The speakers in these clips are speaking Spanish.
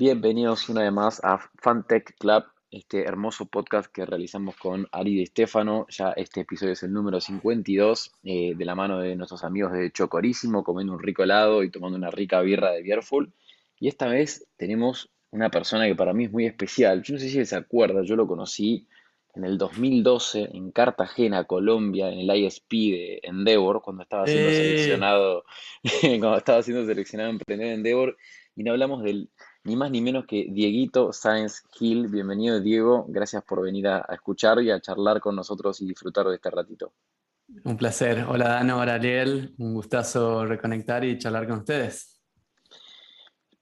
Bienvenidos una vez más a Fantech Club, este hermoso podcast que realizamos con Ari de Stefano. Ya este episodio es el número 52, eh, de la mano de nuestros amigos de Chocorísimo, comiendo un rico helado y tomando una rica birra de Bierful. Y esta vez tenemos una persona que para mí es muy especial. Yo no sé si se acuerda, yo lo conocí en el 2012 en Cartagena, Colombia, en el ISP de Endeavor, cuando estaba siendo Eh, seleccionado, cuando estaba siendo seleccionado Emprender Endeavor, y no hablamos del ni más ni menos que Dieguito Sáenz Gil. Bienvenido, Diego. Gracias por venir a, a escuchar y a charlar con nosotros y disfrutar de este ratito. un placer. Hola Dano, hola Ariel. Un gustazo reconectar y charlar con ustedes.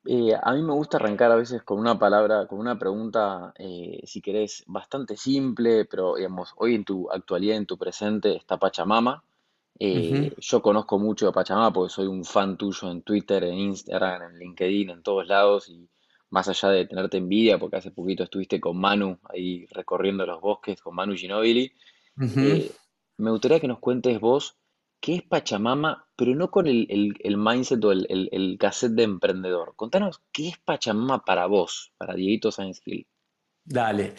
Eh, a mí me gusta arrancar a veces con una palabra, con una pregunta, eh, si querés, bastante simple, pero digamos, hoy en tu actualidad, en tu presente, está Pachamama. Eh, yo conozco mucho de Pachamama porque soy un fan tuyo en Twitter, en Instagram, en LinkedIn, en todos lados, y más allá de tenerte envidia, porque hace poquito estuviste con Manu ahí recorriendo los bosques, con Manu Ginóbili, Ujú. eh, me gustaría que nos cuentes vos qué es Pachamama, pero no con el, el- el mindset o el, el- el cassette de emprendedor. Contanos qué es Pachamama para vos, para Dieguito Sáenz Gil. Dale.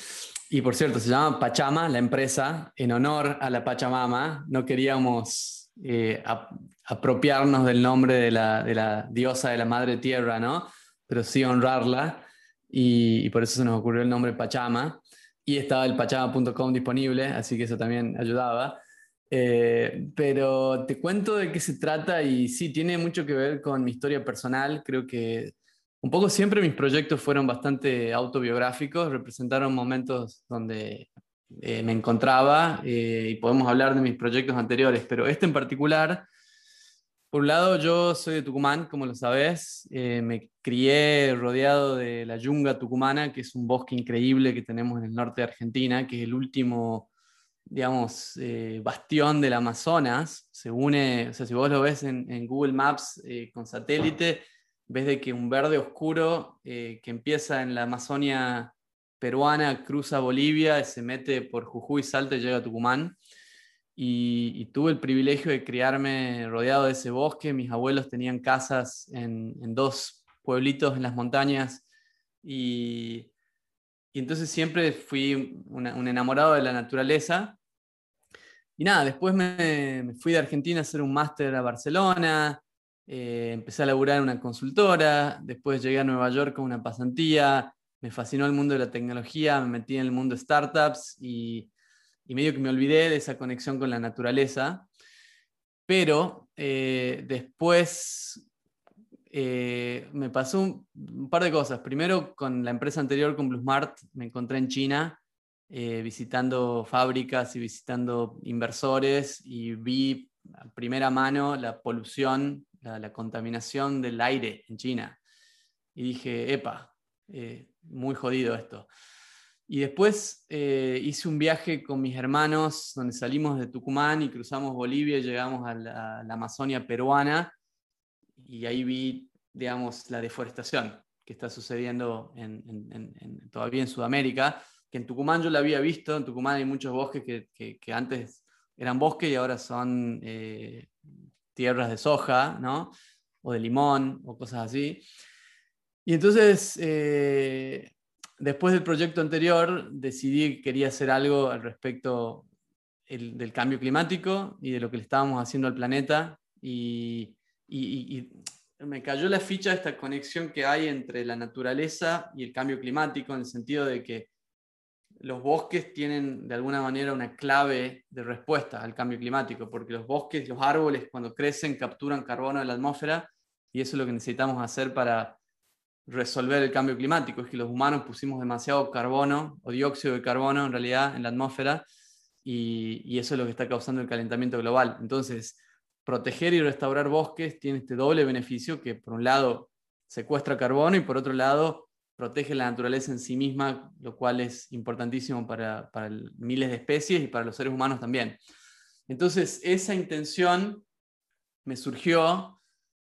Y por cierto, se llama Pachama, la empresa, en honor a la Pachamama. No queríamos eh, ap- apropiarnos del nombre de la, de la diosa de la madre tierra, ¿no? Pero sí honrarla. Y, y por eso se nos ocurrió el nombre Pachama. Y estaba el pachama.com disponible, así que eso también ayudaba. Eh, pero te cuento de qué se trata y sí, tiene mucho que ver con mi historia personal. Creo que un poco siempre mis proyectos fueron bastante autobiográficos, representaron momentos donde eh, me encontraba eh, y podemos hablar de mis proyectos anteriores, pero este en particular, por un lado yo soy de Tucumán, como lo sabes, eh, me crié rodeado de la yunga tucumana, que es un bosque increíble que tenemos en el norte de Argentina, que es el último, digamos, bastión del Amazonas, se une, o sea, si vos lo ves en, Google Maps con satélite, ves de que un verde oscuro eh, que empieza en la Amazonia peruana, cruza Bolivia, se mete por Jujuy, Salta y llega a Tucumán. Y, tuve el privilegio de criarme rodeado de ese bosque. Mis abuelos tenían casas en, dos pueblitos en las montañas y, entonces siempre fui un enamorado de la naturaleza. Y nada, después me, me fui de Argentina a hacer un máster a Barcelona, eh, empecé a laburar en una consultora, después llegué a Nueva York con una pasantía, me fascinó el mundo de la tecnología, me metí en el mundo de startups y, y medio que me olvidé de esa conexión con la naturaleza. Pero eh, después eh, me pasó un, un par de cosas. Primero, con la empresa anterior, con BlueSmart, me encontré en China eh, visitando fábricas y visitando inversores y vi a primera mano la polución, la, contaminación del aire en China. Y dije, epa, eh, muy jodido esto. Y después eh, hice un viaje con mis hermanos donde salimos de Tucumán y cruzamos Bolivia y llegamos a la, a Amazonia peruana y ahí vi, digamos, la deforestación que está sucediendo en, en, en, en, todavía en Sudamérica, que en Tucumán yo la había visto, en Tucumán hay muchos bosques que, que, que antes eran bosques y ahora son eh, tierras de soja, ¿no? O de limón o cosas así. Y entonces, eh, después del proyecto anterior, decidí que quería hacer algo al respecto el, del cambio climático y de lo que le estábamos haciendo al planeta. Y, me cayó la ficha esta conexión que hay entre la naturaleza y el cambio climático, en el sentido de que los bosques tienen de alguna manera una clave de respuesta al cambio climático, porque los bosques, los árboles cuando crecen capturan carbono de la atmósfera y eso es lo que necesitamos hacer para resolver el cambio climático, es que los humanos pusimos demasiado carbono o dióxido de carbono en realidad en la atmósfera y, y eso es lo que está causando el calentamiento global. Entonces, proteger y restaurar bosques tiene este doble beneficio que por un lado secuestra carbono y por otro lado protege la naturaleza en sí misma, lo cual es importantísimo para, miles de especies y para los seres humanos también. Entonces, esa intención me surgió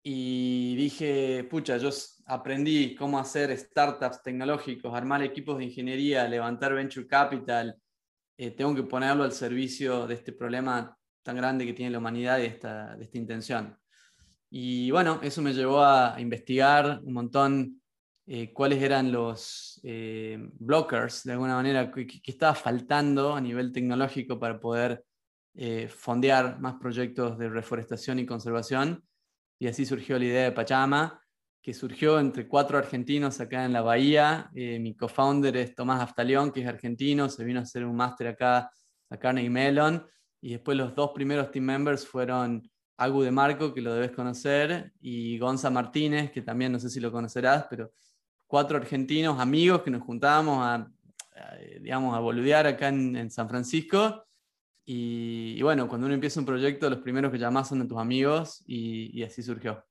y dije, pucha, yo aprendí cómo hacer startups tecnológicos, armar equipos de ingeniería, levantar venture capital, eh, tengo que ponerlo al servicio de este problema tan grande que tiene la humanidad y de esta intención. Y bueno, eso me llevó a investigar un montón eh, cuáles eran los eh, blockers, de alguna manera, que, estaba faltando a nivel tecnológico para poder eh, fondear más proyectos de reforestación y conservación. Y así surgió la idea de Pachama, que surgió entre cuatro argentinos acá en la Bahía. mi co-founder es Tomás Aftalión, que es argentino, se vino a hacer un máster acá a Carnegie Mellon. Y después los dos primeros team members fueron Agu de Marco, que lo debes conocer, y Gonza Martínez, que también no sé si lo conocerás, pero cuatro argentinos amigos que nos juntábamos a, digamos, a boludear acá en, San Francisco. Y, bueno, cuando uno empieza un proyecto, los primeros que llamas son de tus amigos y, así surgió.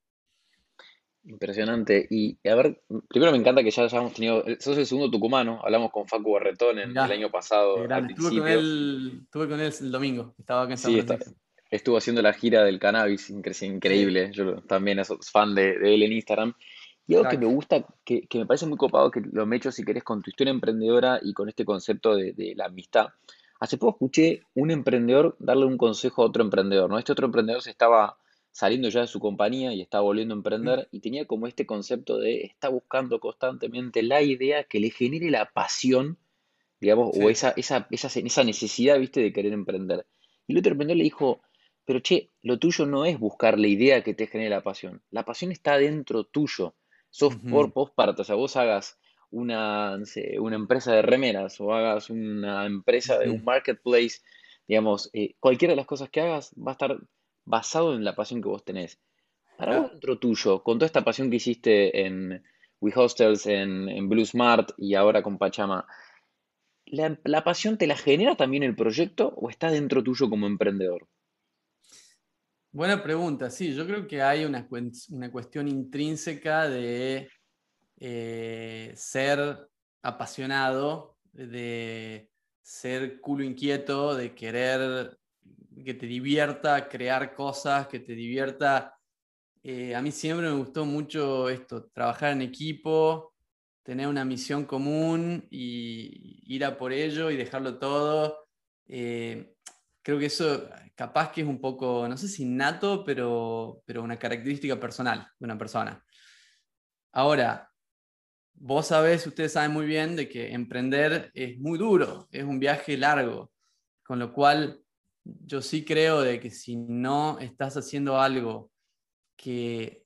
Impresionante. Y a ver, primero me encanta que ya hayamos tenido, sos el segundo tucumano, hablamos con Facu Barretón en, el año pasado. estuve, con él, estuve con él el domingo, estaba acá en San estuvo haciendo la gira del cannabis, increíble. Yo también soy fan de, de él en Instagram. Y algo que me gusta, que, me parece muy copado, que lo me he hecho, si querés, con tu historia emprendedora y con este concepto de, la amistad. Hace poco escuché un emprendedor darle un consejo a otro emprendedor, ¿no? Este otro emprendedor se estaba saliendo ya de su compañía y estaba volviendo a emprender y tenía como este concepto de está buscando constantemente la idea que le genere la pasión, digamos, o esa, esa, esa, esa necesidad, viste, de querer emprender. Y el otro emprendedor le dijo, pero che, lo tuyo no es buscar la idea que te genere la pasión, la pasión está dentro tuyo sos por postparto, o sea, vos hagas una, una empresa de remeras o hagas una empresa de un marketplace, digamos, eh, cualquiera de las cosas que hagas va a estar basado en la pasión que vos tenés. Para vos dentro tuyo, con toda esta pasión que hiciste en WeHostels, en, en Blue Smart y ahora con Pachama, ¿la, ¿la pasión te la genera también el proyecto o está dentro tuyo como emprendedor? Buena pregunta, sí, yo creo que hay una, cuestión intrínseca de eh, ser apasionado, de ser culo inquieto, de querer que te divierta crear cosas, que te divierta. Eh, a mí siempre me gustó mucho esto, trabajar en equipo, tener una misión común y ir a por ello y dejarlo todo. Eh, creo que eso capaz que es un poco, no sé si innato, pero, pero una característica personal de una persona. Ahora, vos sabés, ustedes saben muy bien de que emprender es muy duro, es un viaje largo, con lo cual yo sí creo de que si no estás haciendo algo que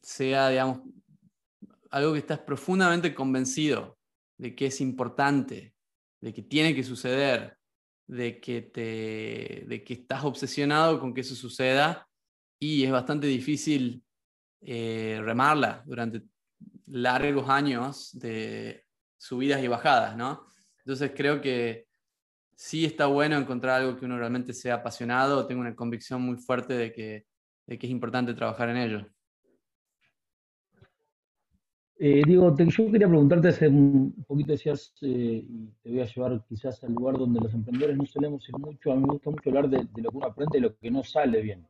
sea, digamos, algo que estás profundamente convencido de que es importante, de que tiene que suceder, de que, te, de que estás obsesionado con que eso suceda y es bastante difícil eh, remarla durante largos años de subidas y bajadas, ¿no? Entonces creo que sí está bueno encontrar algo que uno realmente sea apasionado, tengo una convicción muy fuerte de que, de que es importante trabajar en ello. Eh, Diego, yo quería preguntarte hace un poquito, decías, eh, y te voy a llevar quizás al lugar donde los emprendedores no solemos ir mucho, a mí me gusta mucho hablar de, lo que uno aprende y lo que no sale bien,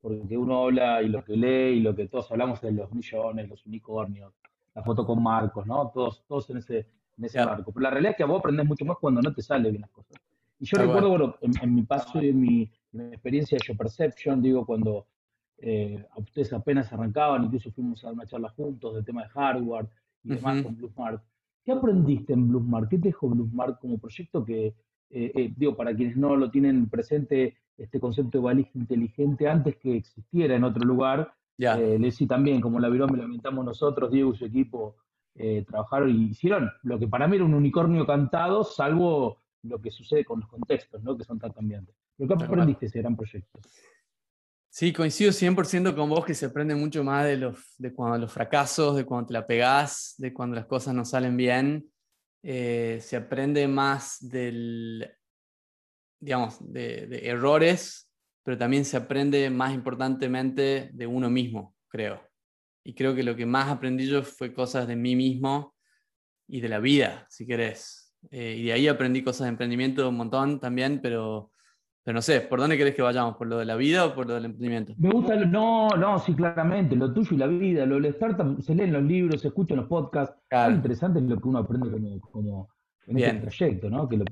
porque uno habla y lo que lee y lo que todos hablamos de los millones, los unicornios, la foto con marcos, ¿no? Todos, todos en ese, en ese marco. Pero la realidad es que vos aprendes mucho más cuando no te sale bien las cosas. Y yo recuerdo, bueno, en, mi paso y en mi, en mi experiencia de Yo Perception, digo, cuando eh, ustedes apenas arrancaban, incluso fuimos a una charla juntos del tema de hardware y demás con Bluesmart. ¿Qué aprendiste en Bluesmart? ¿Qué te dejó Bluesmart como proyecto que, eh, eh, digo, para quienes no lo tienen presente, este concepto de valija inteligente antes que existiera en otro lugar, yeah. le sí también, como la virome, me lamentamos nosotros, Diego y su equipo, trabajaron y hicieron lo que para mí era un unicornio cantado, salvo lo que sucede con los contextos, ¿no? que son tan cambiantes. ¿Lo que aprendiste ese gran proyecto? Sí, coincido 100% con vos que se aprende mucho más de, los, de cuando los fracasos, de cuando te la pegás, de cuando las cosas no salen bien. Eh, se aprende más del, digamos, de, de, errores, pero también se aprende más importantemente de uno mismo, creo. Y creo que lo que más aprendí yo fue cosas de mí mismo y de la vida, si querés. Eh, y de ahí aprendí cosas de emprendimiento un montón también, pero pero no sé, ¿por dónde querés que vayamos? ¿Por lo de la vida o por lo del emprendimiento? Me gusta, no, no, sí, claramente, lo tuyo y la vida, lo de startup, se leen los libros, se escuchan los podcasts. Claro. interesante lo que uno aprende como, como en este trayecto, ¿no? Que lo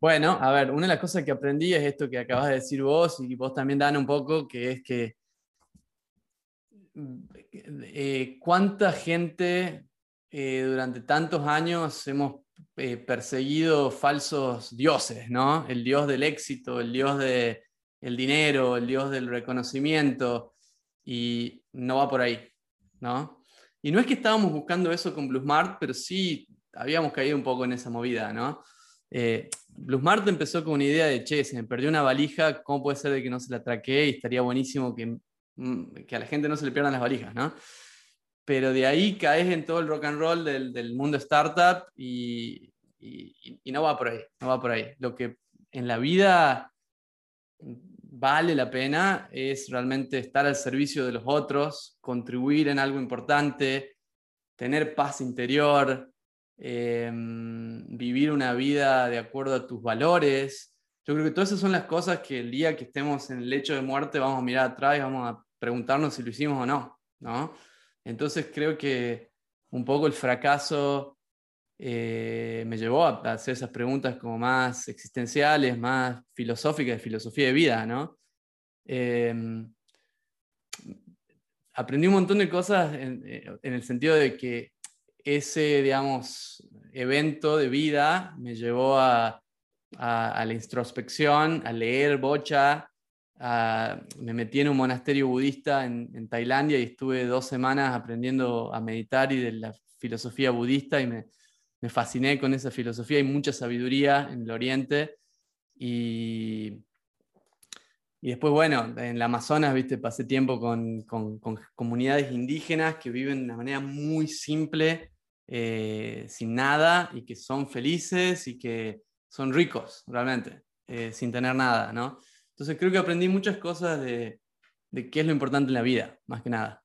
Bueno, a ver, una de las cosas que aprendí es esto que acabas de decir vos y vos también, Dan, un poco, que es que eh, ¿cuánta gente eh, durante tantos años hemos eh, perseguido falsos dioses, ¿no? El dios del éxito, el dios del dinero, el dios del reconocimiento, y no va por ahí, ¿no? Y no es que estábamos buscando eso con Bluesmart, pero sí habíamos caído un poco en esa movida, ¿no? Eh, Bluesmart empezó con una idea de, che, se me perdió una valija, ¿cómo puede ser de que no se la traqué? Y estaría buenísimo que, mm, que a la gente no se le pierdan las valijas, ¿no? Pero de ahí caes en todo el rock and roll del, del mundo startup y, y, no va por ahí, no va por ahí. Lo que en la vida vale la pena es realmente estar al servicio de los otros, contribuir en algo importante, tener paz interior, Em, vivir una vida de acuerdo a tus valores. Yo creo que todas esas son las cosas que el día que estemos en el lecho de muerte vamos a mirar atrás y vamos a preguntarnos si lo hicimos o no, ¿no? Entonces creo que un poco el fracaso eh, me llevó a hacer esas preguntas como más existenciales, más filosóficas, de filosofía de vida, ¿no? Em, aprendí un montón de cosas en, eh, en, el sentido de que ese, digamos, evento de vida me llevó a, la introspección, a leer bocha. Me metí en un monasterio budista en, en, Tailandia y estuve dos semanas aprendiendo a meditar y de la filosofía budista y me, me fasciné con esa filosofía. Hay mucha sabiduría en el Oriente y, y después, bueno, en la Amazonas, viste, pasé tiempo con, con, con comunidades indígenas que viven de una manera muy simple, eh, sin nada, y que son felices y que son ricos, realmente, eh, sin tener nada, ¿no? Entonces creo que aprendí muchas cosas de, de, qué es lo importante en la vida, más que nada.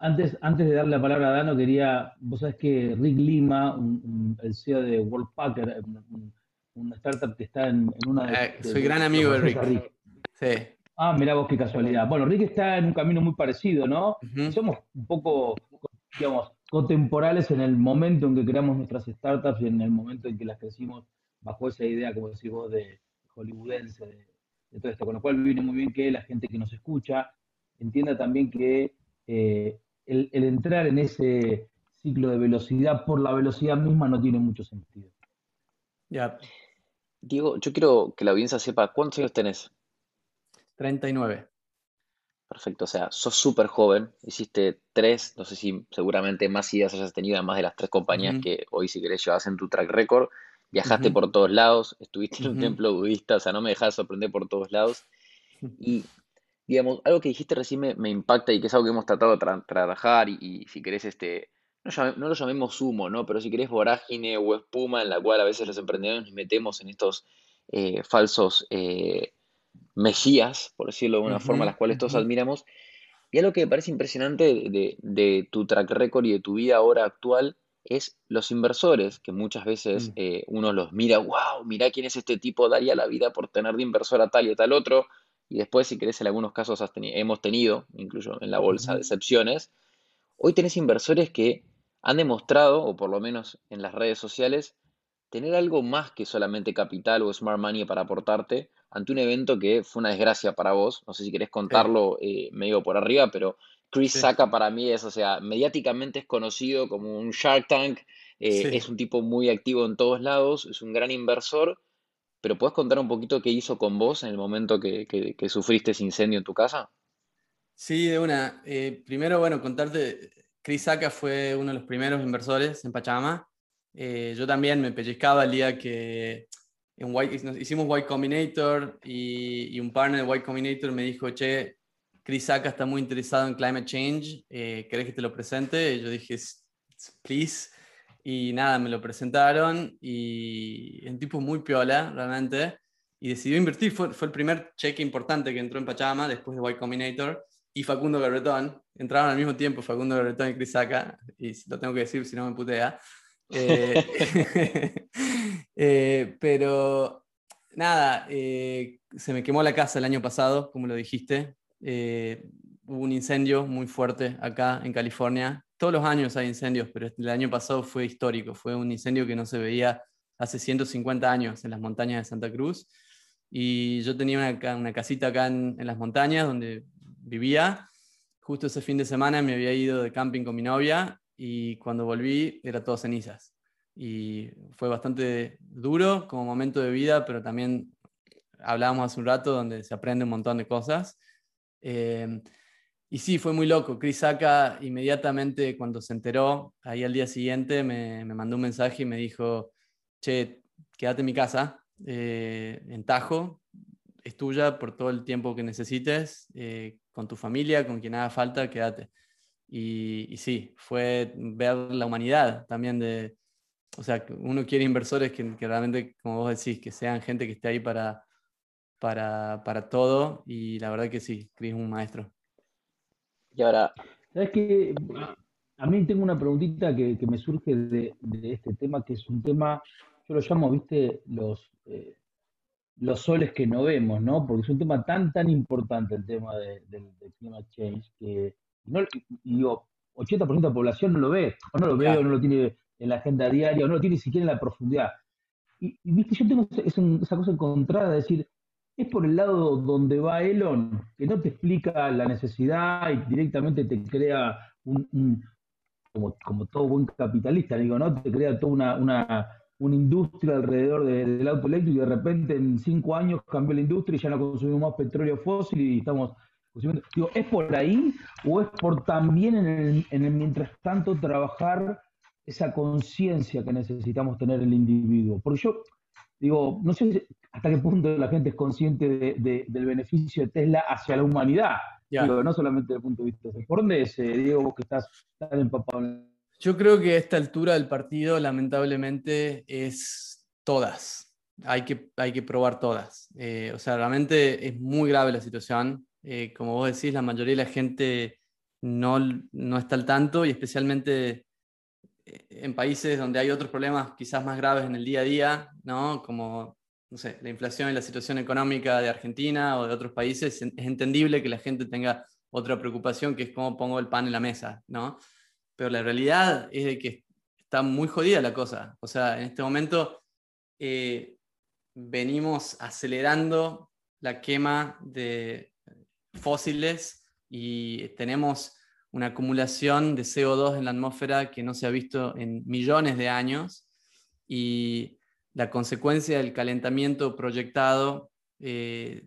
Antes, antes de darle la palabra a Dano, quería, vos sabés que Rick Lima, el CEO de Worldpacker, una startup que está en, una de, eh, Soy gran amigo de Rick. Sí. Ah, mira vos qué casualidad. Bueno, Rick está en un camino muy parecido, ¿no? Somos un poco, digamos, contemporales en el momento en que creamos nuestras startups y en el momento en que las crecimos bajo esa idea, como decís vos, de hollywoodense, de, todo esto. Con lo cual viene muy bien que la gente que nos escucha entienda también que eh, el, el entrar en ese ciclo de velocidad por la velocidad misma no tiene mucho sentido. Ya. Diego, yo quiero que la audiencia sepa cuántos años tenés. 39. Perfecto, o sea, sos súper joven, hiciste tres, no sé si seguramente más ideas hayas tenido, además de las tres compañías que hoy, si querés, llevas en tu track record. Viajaste por todos lados, estuviste en un templo budista, o sea, no me dejas sorprender por todos lados. Y, digamos, algo que dijiste recién me, me impacta y que es algo que hemos tratado de tra- trabajar y, y si querés, este, no, llame- no lo llamemos humo, ¿no? Pero si querés vorágine o espuma en la cual a veces los emprendedores nos metemos en estos eh, falsos eh, por decirlo de alguna forma, a Ujú, las cuales todos admiramos. Y algo que me parece impresionante de, de- de tu track record y de tu vida ahora actual es los inversores, que muchas veces Mm. eh, uno los mira, wow, mira quién es este tipo, daría la vida por tener de inversor a tal y a tal otro. Y después, si querés, en algunos casos has teni- hemos tenido, incluso en la bolsa, decepciones. Hoy tenés inversores que han demostrado, o por lo menos en las redes sociales, tener algo más que solamente capital o smart money para aportarte ante un evento que fue una desgracia para vos. No sé si querés contarlo eh, medio por arriba, pero Chris sí, Sacca para mí es, o sea, mediáticamente es conocido como un Shark Tank, eh, es un tipo muy activo en todos lados, es un gran inversor, pero ¿puedes contar un poquito qué hizo con vos en el momento que, que- que sufriste ese incendio en tu casa? Sí, de una. Eh, primero, bueno, contarte, Chris Sacca fue uno de los primeros inversores en Pachamama. Eh, yo también me pellizcaba el día que en White- nos hicimos White Combinator y, y un partner de White Combinator me dijo, che, Chris Sacca está muy interesado en climate change, eh, ¿querés que te lo presente? Y yo dije, "S- s- please. Y nada, me lo presentaron y es un tipo muy piola, realmente. Y decidió invertir, fue, fue el primer cheque importante que entró en Pachama después de White Combinator y Facundo Garretón. Entraron al mismo tiempo Facundo Garretón y Chris Sacca, y lo tengo que decir si no me putea. Eh, eh, pero nada, eh, se me quemó la casa el año pasado, como lo dijiste. Eh, hubo un incendio muy fuerte acá en California. Todos los años hay incendios, pero el año pasado fue histórico. Fue un incendio que no se veía hace 150 años en las montañas de Santa Cruz. Y yo tenía una, una casita acá en, en las montañas donde vivía. justo ese fin de semana me había ido de camping con mi novia y cuando volví era todo cenizas. Y fue bastante duro como momento de vida, pero también hablábamos hace un rato donde se aprende un montón de cosas. Eh, y sí, fue muy loco. Chris Saca inmediatamente cuando se enteró, ahí al día siguiente me, me mandó un mensaje y me dijo, che, quédate en mi casa, eh, en Tajo, es tuya por todo el tiempo que necesites, eh, con tu familia, con quien haga falta, quédate. Y, sí, fue ver la humanidad también de, o sea, uno quiere inversores que, que realmente, como vos decís, que sean gente que esté ahí para, para, para todo y la verdad que sí, Chris es un maestro. Y ahora... ¿Sabes qué? A mí tengo una preguntita que, que me surge de, de, este tema, que es un tema, yo lo llamo, viste, los, eh, los soles que no vemos, ¿no? Porque es un tema tan, tan importante el tema del de, climate change, que no, digo, 80% de la población no lo ve, o no lo ve, o no lo tiene en la agenda diaria, o no lo tiene ni siquiera en la profundidad. Y, viste, yo tengo esa cosa encontrada de decir, es por el lado donde va Elon, que no te explica la necesidad y directamente te crea un, como, todo buen capitalista, digo, ¿no? Te crea toda una, una, una industria alrededor del auto eléctrico y de repente en cinco años cambió la industria y ya no consumimos más petróleo fósil y estamos consumiendo. Digo, ¿es por ahí o es por también en el, en el mientras tanto trabajar esa conciencia que necesitamos tener el individuo? Porque yo, digo, no sé hasta qué punto la gente es consciente del beneficio de Tesla hacia la humanidad. no solamente desde el punto de vista. ¿Por dónde es, eh, Diego, vos que estás tan empapado? Yo creo que a esta altura del partido, lamentablemente, es todas. Hay que, hay que probar todas. Eh, o sea, realmente es muy grave la situación. Eh, como vos decís, la mayoría de la gente no, no está al tanto y especialmente en países donde hay otros problemas quizás más graves en el día a día, ¿no? como no sé, la inflación y la situación económica de Argentina o de otros países, es entendible que la gente tenga otra preocupación que es cómo pongo el pan en la mesa, ¿no? Pero la realidad es de que está muy jodida la cosa. O sea, en este momento eh, venimos acelerando la quema de fósiles y tenemos una acumulación de CO2 en la atmósfera que no se ha visto en millones de años y la consecuencia del calentamiento proyectado eh,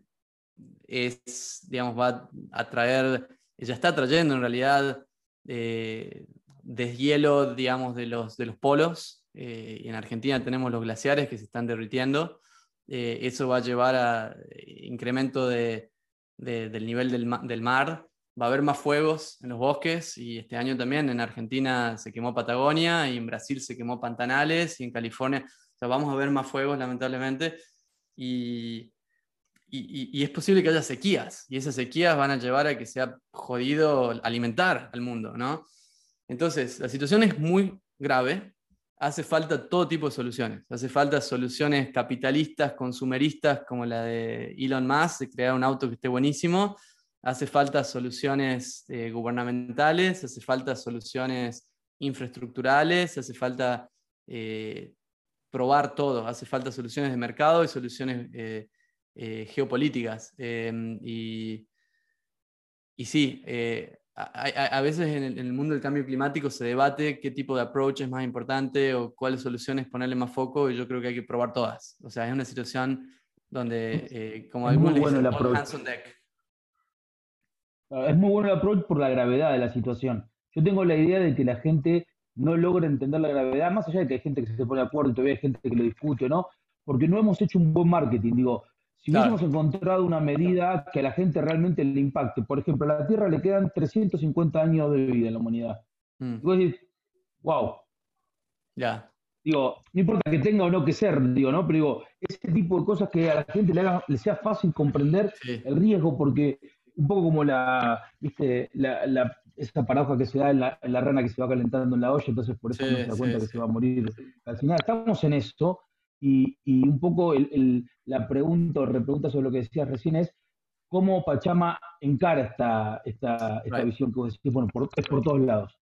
es, digamos, va a traer, ya está trayendo en realidad eh, deshielo, digamos, de los, de los polos. Eh, en Argentina tenemos los glaciares que se están derritiendo. eso va a llevar a incremento de, del nivel del, del mar va a haber más fuegos en los bosques y este año también en Argentina se quemó Patagonia y en Brasil se quemó Pantanales y en California, o sea, vamos a ver más fuegos lamentablemente y, y, es posible que haya sequías y esas sequías van a llevar a que sea jodido alimentar al mundo, ¿no? Entonces, la situación es muy grave, hace falta todo tipo de soluciones, hace falta soluciones capitalistas, consumeristas como la de Elon Musk, de crear un auto que esté buenísimo, hace falta soluciones eh, gubernamentales, hace falta soluciones infraestructurales, hace falta eh, probar todo, hace falta soluciones de mercado y soluciones eh, geopolíticas. Em, y, y, sí, a, veces en el, mundo del cambio climático se debate qué tipo de approach es más importante o cuáles soluciones ponerle más foco y yo creo que hay que probar todas. O sea, es una situación donde, como algunos dicen, hands on deck. Es muy bueno el approach por la gravedad de la situación. Yo tengo la idea de que la gente no logra entender la gravedad, más allá de que hay gente que se pone de acuerdo y todavía hay gente que lo discute, ¿no? Porque no hemos hecho un buen marketing. Digo, si hubiésemos encontrado una medida que a la gente realmente le impacte, por ejemplo, a la Tierra le quedan 350 años de vida en la humanidad. Mm. Y vos decís, wow. Ya. Digo, no importa que tenga o no que ser, digo, ¿no? Pero digo, ese tipo de cosas que a la gente le, haga, le sea fácil comprender el riesgo, porque un poco como la, ¿viste? La, la, esa paradoja que se da en la, la, rana que se va calentando en la olla, entonces por eso no se da cuenta que se va a morir. Al final estamos en esto y, y un poco el, el, la pregunta o repregunta sobre lo que decías recién es cómo Pachama encara esta, esta, esta visión que vos decís, bueno, por, es por todos lados.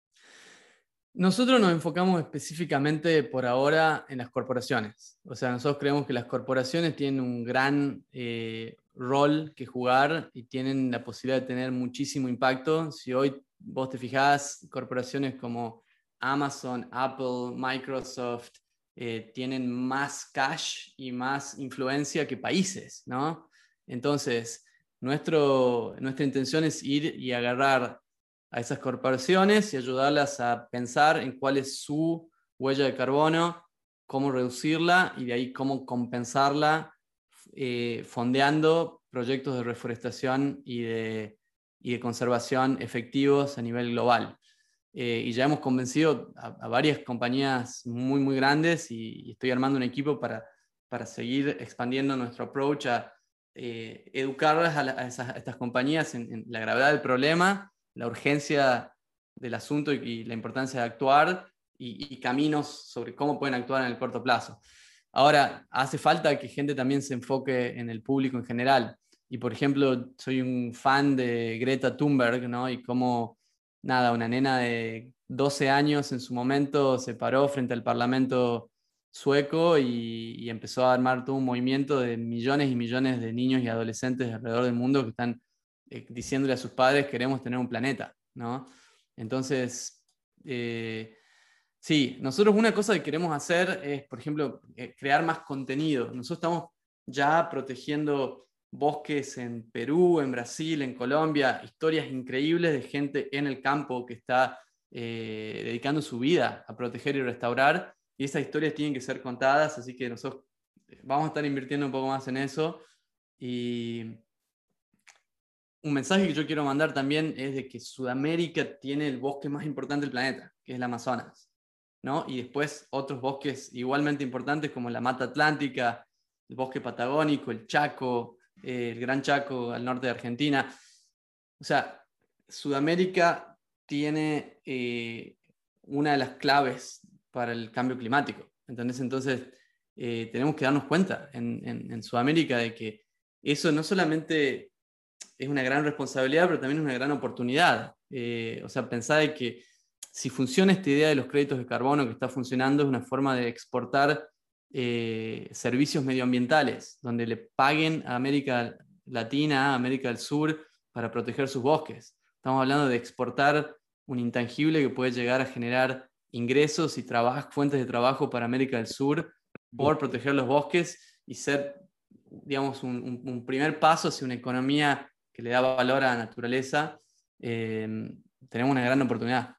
Nosotros nos enfocamos específicamente por ahora en las corporaciones. O sea, nosotros creemos que las corporaciones tienen un gran eh, rol que jugar y tienen la posibilidad de tener muchísimo impacto. Si hoy vos te fijás, corporaciones como Amazon, Apple, Microsoft, eh, tienen más cash y más influencia que países, ¿no? Entonces, nuestro, nuestra intención es ir y agarrar a esas corporaciones y ayudarlas a pensar en cuál es su huella de carbono, cómo reducirla y de ahí cómo compensarla eh, fondeando proyectos de reforestación y de, y de, conservación efectivos a nivel global. Eh, y ya hemos convencido a, varias compañías muy, muy grandes y, estoy armando un equipo para, para seguir expandiendo nuestro approach a eh, educarlas a, estas compañías en, en la gravedad del problema la urgencia del asunto y, la importancia de actuar y, caminos sobre cómo pueden actuar en el corto plazo. Ahora, hace falta que gente también se enfoque en el público en general. Y por ejemplo, soy un fan de Greta Thunberg, ¿no? Y cómo, nada, una nena de 12 años en su momento se paró frente al Parlamento sueco y, y, empezó a armar todo un movimiento de millones y millones de niños y adolescentes alrededor del mundo que están eh, diciéndole a sus padres queremos tener un planeta, ¿no? Entonces, eh, sí, nosotros una cosa que queremos hacer es, por ejemplo, eh, crear más contenido. Nosotros estamos ya protegiendo bosques en Perú, en Brasil, en Colombia, historias increíbles de gente en el campo que está dedicando su vida a proteger y restaurar, y esas historias tienen que ser contadas, así que nosotros vamos a estar invirtiendo un poco más en eso. Y, un mensaje que yo quiero mandar también es de que Sudamérica tiene el bosque más importante del planeta, que es el Amazonas, ¿no? Y después otros bosques igualmente importantes como la Mata Atlántica, el bosque patagónico, el Chaco, eh, el Gran Chaco al norte de Argentina. O sea, Sudamérica tiene eh, una de las claves para el cambio climático. ¿entendés? Entonces, eh, tenemos que darnos cuenta en, Sudamérica de que eso no solamente es una gran responsabilidad, pero también es una gran oportunidad. O sea, pensar que si funciona esta idea de los créditos de carbono que está funcionando, es una forma de exportar eh, servicios medioambientales, donde le paguen a América Latina, a América del Sur, para proteger sus bosques. Estamos hablando de exportar un intangible que puede llegar a generar ingresos y fuentes de trabajo para América del Sur por proteger los bosques y ser, digamos, un, un primer paso hacia una economía que le da valor a la naturaleza, eh, tenemos una gran oportunidad.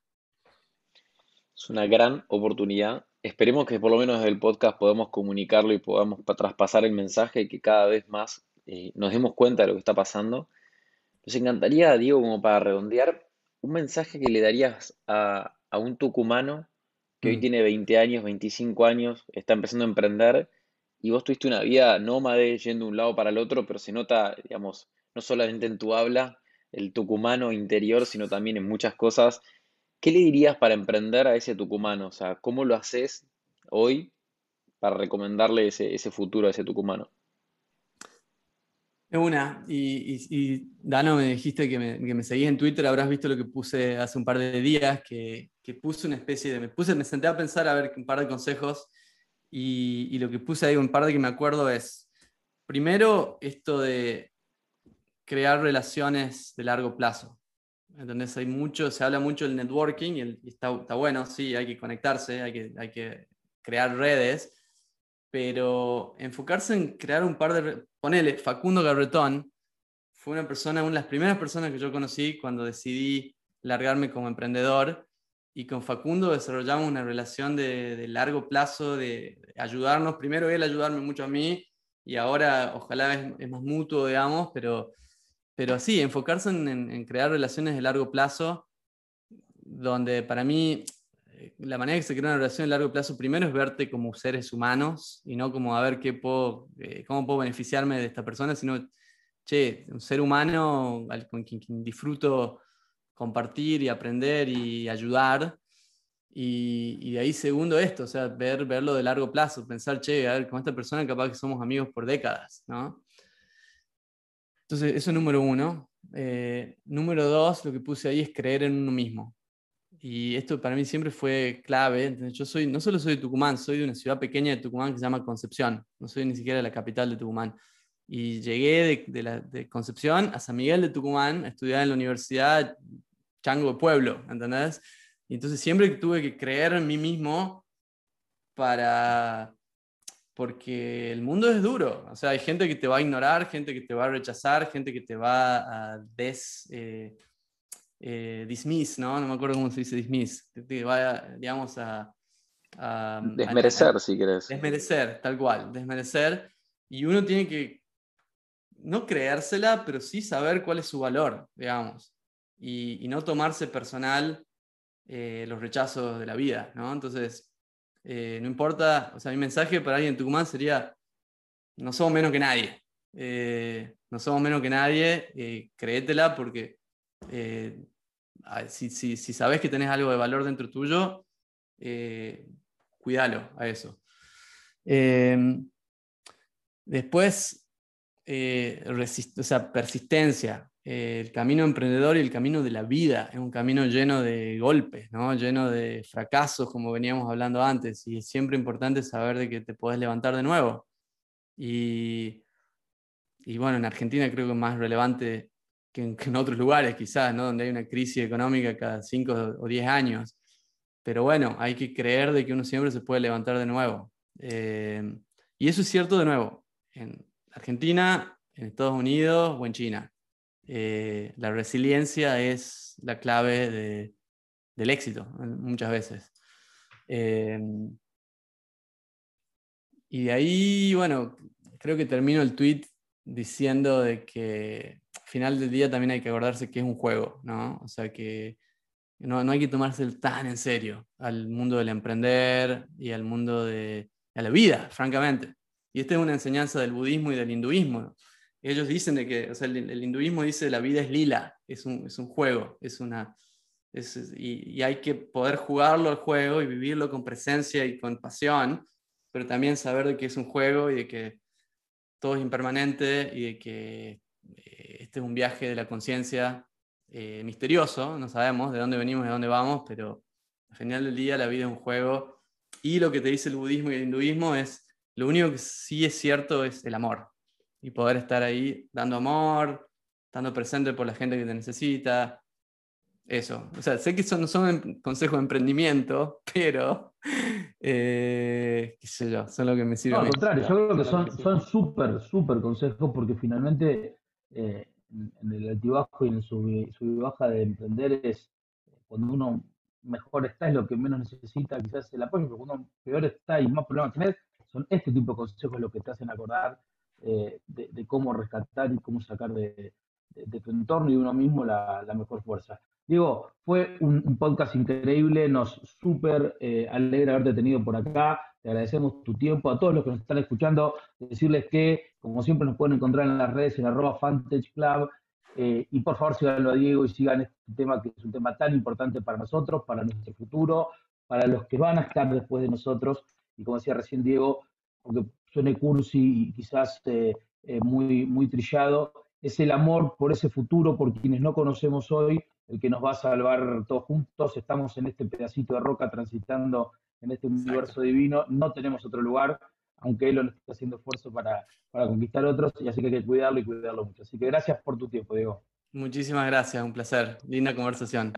Es una gran oportunidad. Esperemos que por lo menos desde el podcast podamos comunicarlo y podamos traspasar el mensaje que cada vez más eh, nos demos cuenta de lo que está pasando. Nos encantaría, Diego, como para redondear, un mensaje que le darías a, un tucumano que hoy mm. tiene 20 años, 25 años, está empezando a emprender y vos tuviste una vida nómade yendo de un lado para el otro, pero se nota, digamos, no solamente en tu habla, el tucumano interior, sino también en muchas cosas. ¿Qué le dirías para emprender a ese tucumano? O sea, ¿cómo lo haces hoy para recomendarle ese, futuro a ese tucumano? Es una, y, Dano, me dijiste que me, que seguís en Twitter, habrás visto lo que puse hace un par de días, que, puse una especie de, me puse, me senté a pensar a ver un par de consejos, y, y lo que puse ahí, un par de que me acuerdo es, primero, esto de crear relaciones de largo plazo. Entonces hay mucho, se habla mucho del networking y, está, está, bueno, sí, hay que conectarse, hay que, hay que crear redes, pero enfocarse en crear un par de... Ponele, Facundo Garretón fue una persona, una de las primeras personas que yo conocí cuando decidí largarme como emprendedor y con Facundo desarrollamos una relación de, de largo plazo, de, ayudarnos, primero él ayudarme mucho a mí y ahora ojalá es, es más mutuo, digamos, pero pero sí, enfocarse en, crear relaciones de largo plazo, donde para mí eh, la manera que se crea una relación de largo plazo primero es verte como seres humanos y no como a ver qué puedo, eh, cómo puedo beneficiarme de esta persona, sino, che, un ser humano con quien, disfruto compartir y aprender y ayudar. Y, y, de ahí segundo esto, o sea, ver, verlo de largo plazo, pensar, che, a ver, con esta persona capaz que somos amigos por décadas, ¿no? Entonces, eso es número uno. Eh, número dos, lo que puse ahí es creer en uno mismo. y esto para mí siempre fue clave. Yo soy, no solo soy de Tucumán, soy de una ciudad pequeña de Tucumán que se llama Concepción, no soy ni siquiera de la capital de Tucumán. Y llegué de, la, de Concepción a San Miguel de Tucumán a estudiar en la Universidad Chango de Pueblo, ¿entendés? Y entonces siempre tuve que creer en mí mismo para, porque el mundo es duro. O sea, hay gente que te va a ignorar, gente que te va a rechazar, gente que te va a des, eh, eh, dismiss, ¿no? No me acuerdo cómo se dice dismiss. Te va, digamos, a... desmerecer, si querés. Desmerecer, tal cual, desmerecer. Y uno tiene que no creérsela, pero sí saber cuál es su valor, digamos. Y, no tomarse personal eh, los rechazos de la vida, ¿no? Entonces, eh, no importa, o sea, mi mensaje para alguien en Tucumán sería, no somos menos que nadie. Eh, no somos menos que nadie, eh, créetela porque si, si, si, sabes que tenés algo de valor dentro tuyo, cuídalo a eso. después, o sea, persistencia el camino emprendedor y el camino de la vida es un camino lleno de golpes, ¿no? lleno de fracasos, como veníamos hablando antes, y es siempre importante saber de que te puedes levantar de nuevo. Y, y bueno, en Argentina creo que es más relevante que en, otros lugares, quizás, ¿no? donde hay una crisis económica cada 5 o 10 años. Pero bueno, hay que creer de que uno siempre se puede levantar de nuevo. Eh, y eso es cierto de nuevo, en Argentina, en Estados Unidos o en China. Eh, la resiliencia es la clave del éxito muchas veces. Em, y de ahí, bueno, creo que termino el tweet diciendo de que al final del día también hay que acordarse que es un juego, ¿no? O sea que no, no hay que tomarse tan en serio al mundo del emprender y al mundo de a la vida, francamente. Y esta es una enseñanza del budismo y del hinduismo ellos dicen de que, o sea, el, hinduismo dice la vida es lila, es un, es un juego, es una, y, hay que poder jugarlo al juego y vivirlo con presencia y con pasión, pero también saber de que es un juego y de que todo es impermanente y de que eh, este es un viaje de la conciencia eh, misterioso, no sabemos de dónde venimos, de dónde vamos, pero al final del día la vida es un juego. Y lo que te dice el budismo y el hinduismo es, lo único que sí es cierto es el amor y poder estar ahí dando amor, estando presente por la gente que te necesita. Eso. O sea, sé que son, son consejos de emprendimiento, pero, eh, qué sé yo, son lo que me sirve. No, al contrario, yo creo que son súper, súper consejos porque finalmente eh, en el altibajo y en su sub baja de emprender es cuando uno mejor está es lo que menos necesita quizás el apoyo, pero cuando uno peor está y más problemas tenés, son este tipo de consejos los que te hacen acordar eh, de, cómo rescatar y cómo sacar de, tu entorno y de uno mismo la, mejor fuerza. Diego, fue un, podcast increíble, nos súper eh, alegra haberte tenido por acá, te agradecemos tu tiempo, a todos los que nos están escuchando, decirles que, como siempre, nos pueden encontrar en las redes en arroba Club, eh, y por favor síganlo a Diego y sigan este tema que es un tema tan importante para nosotros, para nuestro futuro, para los que van a estar después de nosotros, y como decía recién Diego, suene cursi y quizás eh, eh, muy, muy trillado, es el amor por ese futuro, por quienes no conocemos hoy, el que nos va a salvar todos juntos. Estamos en este pedacito de roca transitando en este universo divino, no tenemos otro lugar, aunque Él lo está haciendo esfuerzo para, para conquistar otros, y así que hay que cuidarlo y cuidarlo mucho. Así que gracias por tu tiempo, Diego. Muchísimas gracias, un placer. Linda conversación.